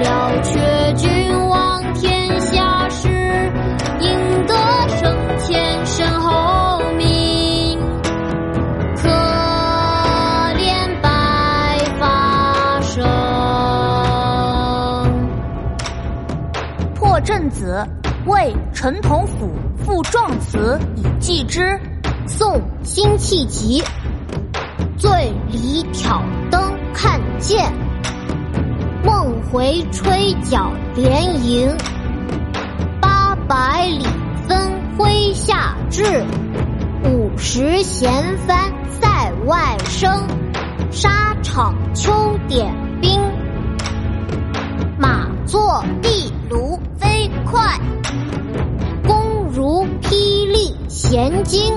了却君王天下事，赢得生前身后名。可怜白发生，破阵子，为陈同甫赋壮词以寄之。宋辛弃疾，醉里挑灯看剑。回吹角连营。八百里分麾下炙，五十弦翻塞外声。沙场秋点兵，马作的卢飞快。弓如霹雳弦惊，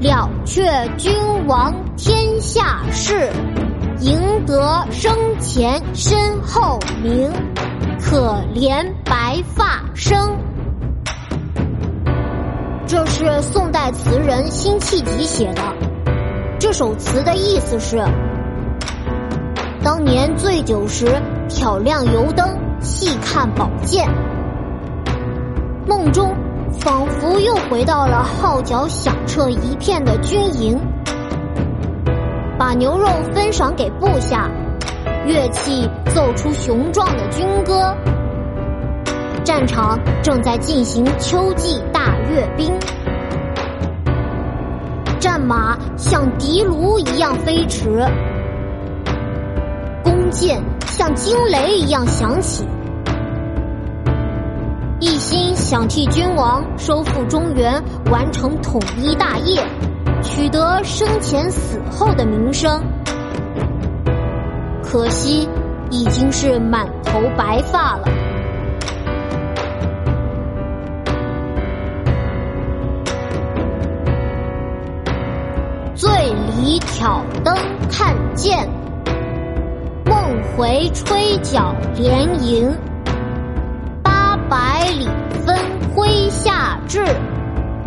了却君王天下事，赢得生前身后名。可怜白发生。这是宋代词人辛弃疾写的。这首词的意思是：当年醉酒时挑亮油灯细看宝剑，梦中仿佛又回到了号角响彻一片的军营，把牛肉分赏给部下，乐器奏出雄壮的军歌，战场正在进行秋季大阅兵。战马像的卢一样飞驰，弓箭像惊雷一样响起，一心想替君王收复中原，完成统一大业，取得生前死后的名声。可惜已经是满头白发了。醉里挑灯看剑，梦回吹角连营。八百里分麾下炙，